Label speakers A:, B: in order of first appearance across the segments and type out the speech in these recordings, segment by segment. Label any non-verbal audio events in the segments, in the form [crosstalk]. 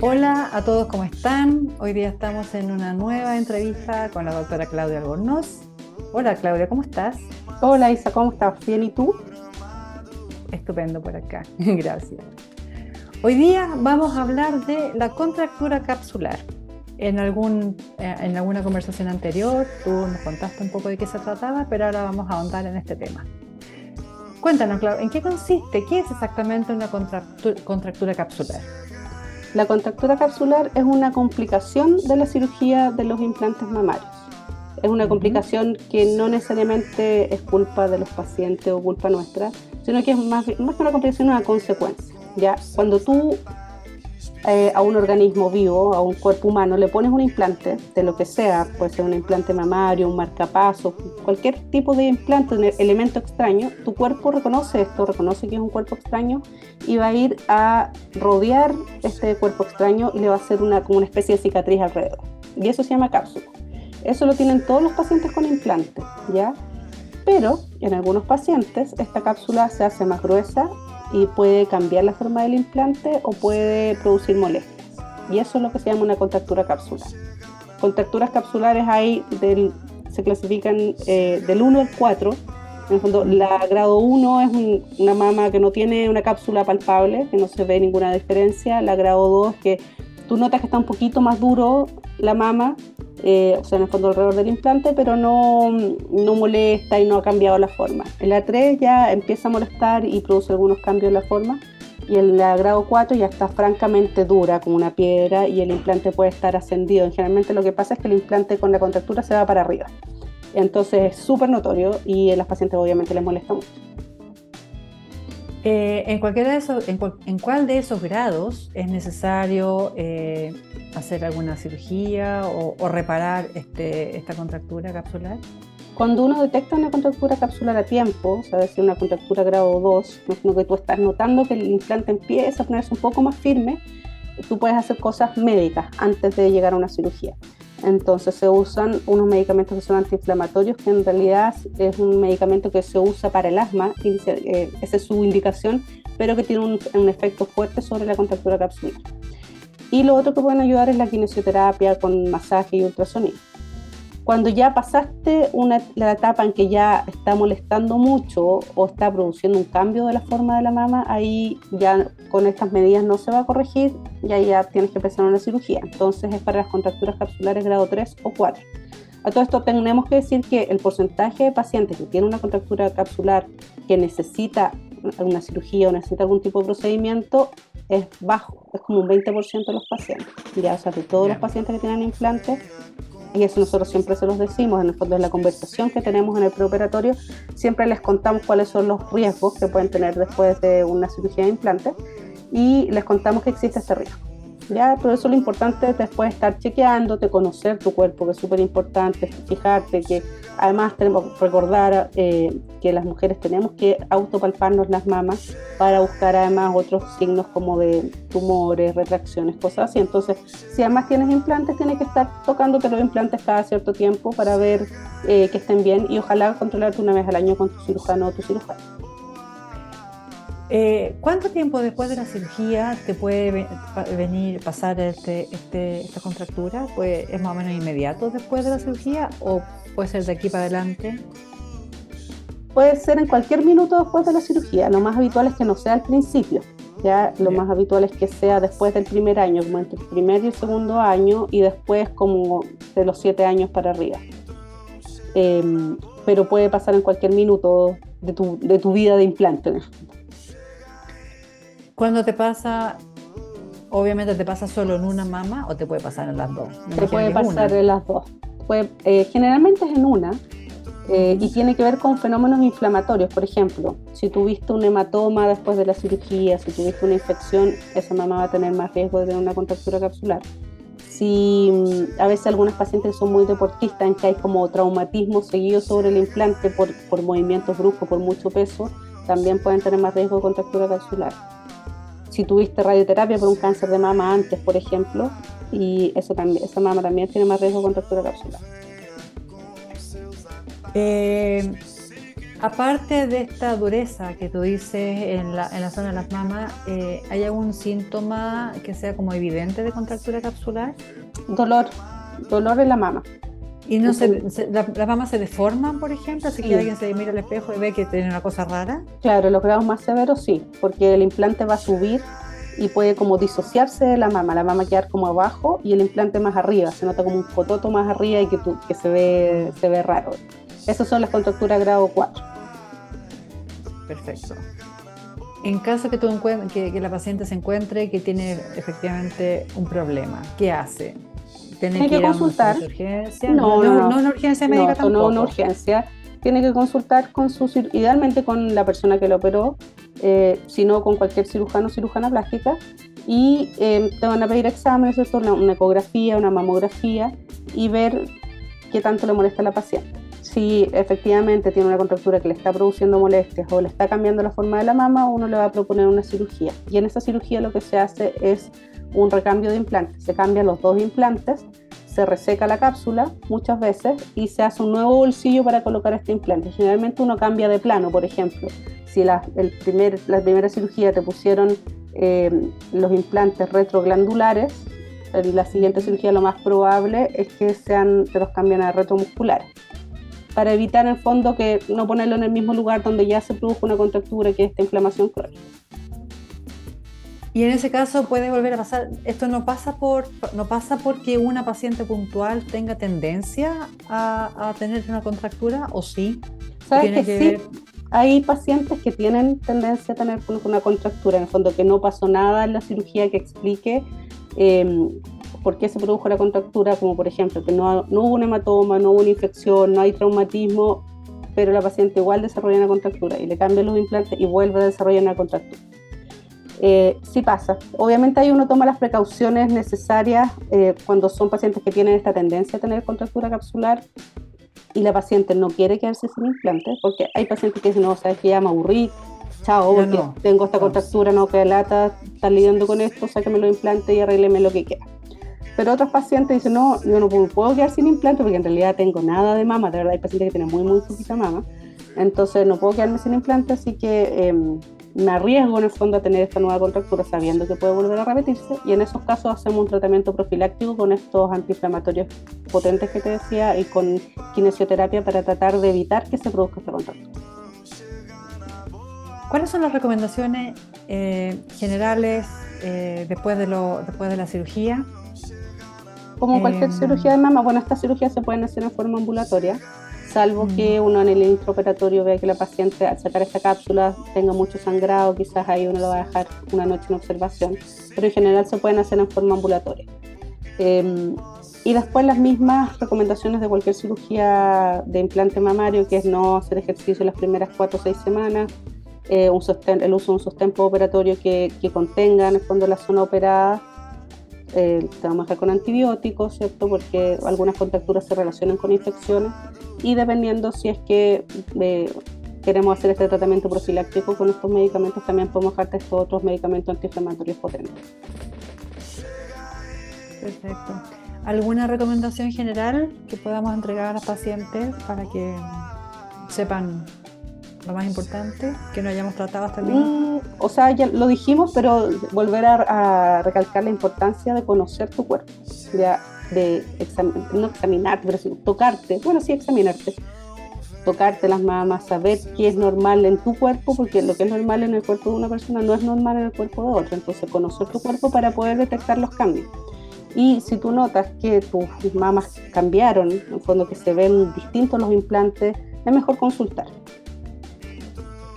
A: Hola a todos, ¿cómo están? Hoy día estamos en una nueva entrevista con la doctora Claudia Albornoz. Hola Claudia, ¿cómo estás?
B: Hola Isa, ¿cómo estás? ¿Bien y tú?
A: Estupendo por acá, [laughs] gracias. Hoy día vamos a hablar de la contractura capsular. En, algún, eh, en alguna conversación anterior tú nos contaste un poco de qué se trataba, pero ahora vamos a ahondar en este tema. Cuéntanos, Claudia, ¿en qué consiste? ¿Qué es exactamente una contractura capsular?
B: La contractura capsular es una complicación de la cirugía de los implantes mamarios. Es una complicación que no necesariamente es culpa de los pacientes o culpa nuestra, sino que es más, más que una complicación, una consecuencia. ¿ya? Cuando tú eh, a un organismo vivo, a un cuerpo humano, le pones un implante de lo que sea, puede ser un implante mamario, un marcapaso, cualquier tipo de implante, un elemento extraño, tu cuerpo reconoce esto, reconoce que es un cuerpo extraño y va a ir a rodear este cuerpo extraño y le va a hacer una, como una especie de cicatriz alrededor. Y eso se llama cápsula. Eso lo tienen todos los pacientes con implante, ¿ya? Pero en algunos pacientes esta cápsula se hace más gruesa y puede cambiar la forma del implante o puede producir molestias. Y eso es lo que se llama una contractura capsular. Contracturas capsulares hay se clasifican eh, del 1 al 4. En el fondo, la grado 1 es una mama que no tiene una cápsula palpable, que no se ve ninguna diferencia. La grado 2 que tú notas que está un poquito más duro la mama, eh, o sea, en el fondo alrededor del implante, pero no, no molesta y no ha cambiado la forma. En la 3 ya empieza a molestar y produce algunos cambios en la forma. Y en la grado 4 ya está francamente dura, como una piedra, y el implante puede estar ascendido. Generalmente lo que pasa es que el implante con la contractura se va para arriba. Entonces es súper notorio y a las pacientes obviamente les molesta mucho.
A: Eh, en, cualquiera de esos, en, cuál de esos grados es necesario eh, hacer alguna cirugía o, reparar este, esta contractura capsular?
B: Cuando uno detecta una contractura capsular a tiempo, o sea, decir una contractura grado 2, no que tú estás notando que el implante empieza a ponerse un poco más firme, tú puedes hacer cosas médicas antes de llegar a una cirugía. Entonces se usan unos medicamentos que son antiinflamatorios, que en realidad es un medicamento que se usa para el asma, y eh, esa es su indicación, pero que tiene un, efecto fuerte sobre la contractura capsular. Y lo otro que pueden ayudar es la kinesioterapia con masaje y ultrasonido. Cuando ya pasaste una, la etapa en que ya está molestando mucho o está produciendo un cambio de la forma de la mama, ahí ya con estas medidas no se va a corregir y ahí ya tienes que empezar una cirugía. Entonces es para las contracturas capsulares grado 3 o 4. A todo esto tenemos que decir que el porcentaje de pacientes que tienen una contractura capsular que necesita una cirugía o necesita algún tipo de procedimiento es bajo, es como un 20% de los pacientes. Ya, o sea, de todos los pacientes que tienen implantes, y eso nosotros siempre se los decimos, en el fondo de la conversación que tenemos en el preoperatorio, siempre les contamos cuáles son los riesgos que pueden tener después de una cirugía de implante y les contamos que existe este riesgo. ¿Ya? Por eso lo importante es después estar chequeándote, conocer tu cuerpo, que es súper importante, fijarte que además tenemos que recordar eh, que las mujeres tenemos que autopalparnos las mamas para buscar además otros signos como de tumores, retracciones, cosas así. Entonces, si además tienes implantes, tienes que estar tocándote los implantes cada cierto tiempo para ver eh, que estén bien y ojalá controlarte una vez al año con tu cirujano o tu cirujano.
A: Eh, ¿Cuánto tiempo después de la cirugía te puede venir pasar este, este, esta contractura? Pues, ¿Es más o menos inmediato después de la cirugía o puede ser de aquí para adelante?
B: Puede ser en cualquier minuto después de la cirugía. Lo más habitual es que no sea al principio. Ya lo más habitual es que sea después del primer año, como entre el primer y el segundo año, y después como de los siete años para arriba. Em, pero puede pasar en cualquier minuto de tu, de tu vida de implante.
A: Cuando te pasa, obviamente te pasa solo en una mama o te puede pasar en las dos.
B: te puede pasar en las dos. Eh, generalmente es en una eh, y tiene que ver con fenómenos inflamatorios. Por ejemplo, si tuviste un hematoma después de la cirugía, si tuviste una infección, esa mamá va a tener más riesgo de tener una contractura capsular. Si mm, a veces algunas pacientes son muy deportistas, en que hay como traumatismo seguido sobre el implante por, por movimientos bruscos, por mucho peso, también pueden tener más riesgo de contractura capsular si tuviste radioterapia por un cáncer de mama antes, por ejemplo, y eso también, esa mama también tiene más riesgo de contractura capsular.
A: Eh, Aparte de esta dureza que tú dices en la, en la zona de las mamas, eh, ¿hay algún síntoma que sea como evidente de contractura capsular?
B: Dolor, dolor en la mama.
A: ¿Y no se, se la, las mamas se deforman, por ejemplo? Así que alguien se mira al espejo y ve que tiene una cosa rara.
B: Claro, los grados más severos sí, porque el implante va a subir y puede como disociarse de la mama, la mama quedar como abajo y el implante más arriba, se nota como un cototo más arriba y que, tú, que se, ve, se ve raro. Esas son las contracturas grado 4.
A: Perfecto. En caso que, tú que, que la paciente se encuentre que tiene efectivamente un problema, ¿qué hace?
B: Tiene que, consultar.
A: urgencia? No, no, no, no, una urgencia médica
B: no,
A: tampoco.
B: No, una urgencia. Tiene que consultar con su, idealmente con la persona que lo operó, eh, sino con cualquier cirujano o cirujana plástica. Y eh, te van a pedir exámenes, esto, una, una ecografía, una mamografía y ver qué tanto le molesta a la paciente. Si efectivamente tiene una contractura que le está produciendo molestias o le está cambiando la forma de la mama, uno le va a proponer una cirugía. Y en esa cirugía lo que se hace es un recambio de implantes. Se cambian los dos implantes, se reseca la cápsula muchas veces y se hace un nuevo bolsillo para colocar este implante. Generalmente uno cambia de plano, por ejemplo. Si la, el primer, la primera cirugía te pusieron eh, los implantes retroglandulares, en la siguiente cirugía lo más probable es que sean, te los cambian a retromusculares para evitar en el fondo que no ponerlo en el mismo lugar donde ya se produjo una contractura, que es esta inflamación crónica.
A: Y en ese caso puede volver a pasar, esto no pasa por no pasa porque una paciente puntual tenga tendencia a, a tener una contractura o sí.
B: ¿Sabes que, que sí? Hay pacientes que tienen tendencia a tener una contractura, en el fondo que no pasó nada en la cirugía que explique eh, por qué se produjo la contractura, como por ejemplo que no, no hubo un hematoma, no hubo una infección, no hay traumatismo, pero la paciente igual desarrolla una contractura y le cambian los implantes y vuelve a desarrollar una contractura. Eh, sí pasa. Obviamente ahí uno toma las precauciones necesarias eh, cuando son pacientes que tienen esta tendencia a tener contractura capsular y la paciente no quiere quedarse sin implante, porque hay pacientes que dicen, no, sabes que ya me aburrí, chao, porque no. tengo esta contractura, no queda lata, están lidiando con esto, sáqueme los implantes y arrégleme lo que quiera. Pero otros pacientes dicen, no, yo no puedo quedar sin implante porque en realidad tengo nada de mama, de verdad hay pacientes que tienen muy, muy poquita mama, entonces no puedo quedarme sin implante, así que... Eh, me arriesgo en el fondo a tener esta nueva contractura sabiendo que puede volver a repetirse y en esos casos hacemos un tratamiento profiláctico con estos antiinflamatorios potentes que te decía y con kinesioterapia para tratar de evitar que se produzca esta contractura.
A: ¿Cuáles son las recomendaciones eh, generales eh, después, de lo, después de la cirugía?
B: Como cualquier eh, cirugía de mama, bueno, estas cirugías se pueden hacer en forma ambulatoria salvo mm. que uno en el intraoperatorio vea que la paciente al sacar esta cápsula tenga mucho sangrado, quizás ahí uno lo va a dejar una noche en observación, pero en general se pueden hacer en forma ambulatoria. Eh, y después las mismas recomendaciones de cualquier cirugía de implante mamario, que es no hacer ejercicio las primeras cuatro o seis semanas, eh, un sostén, el uso de un sostén operatorio que, que contenga en el fondo la zona operada, eh, trabajar con antibióticos, ¿cierto? Porque algunas contracturas se relacionan con infecciones y dependiendo si es que eh, queremos hacer este tratamiento profiláctico con estos medicamentos, también podemos dejarte estos otros medicamentos antiinflamatorios potentes.
A: Perfecto. ¿Alguna recomendación general que podamos entregar a los pacientes para que sepan lo más importante que no hayamos tratado hasta el mm,
B: O sea, ya lo dijimos, pero volver a, a, recalcar la importancia de conocer tu cuerpo, de, de exam no examinarte, pero sí, tocarte, bueno, sí, examinarte, tocarte las mamas, saber qué es normal en tu cuerpo, porque lo que es normal en el cuerpo de una persona no es normal en el cuerpo de otra, entonces conocer tu cuerpo para poder detectar los cambios. Y si tú notas que tus mamas cambiaron, en el fondo que se ven distintos los implantes, es mejor consultar.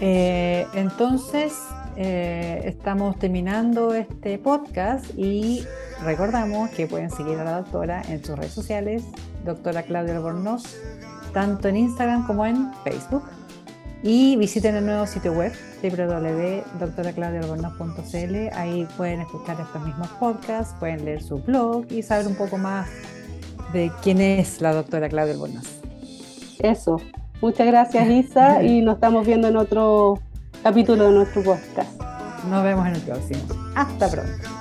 A: Eh, entonces, eh, estamos terminando este podcast y recordamos que pueden seguir a la doctora en sus redes sociales, doctora Claudia Albornoz, tanto en Instagram como en Facebook. Y visiten el nuevo sitio web www.doctoraclaudialbornoz.cl. Ahí pueden escuchar estos mismos podcasts, pueden leer su blog y saber un poco más de quién es la doctora Claudia Albornoz.
B: Eso, Muchas gracias Isa y nos estamos viendo en otro capítulo de nuestro podcast.
A: Nos vemos en el próximo. Hasta pronto.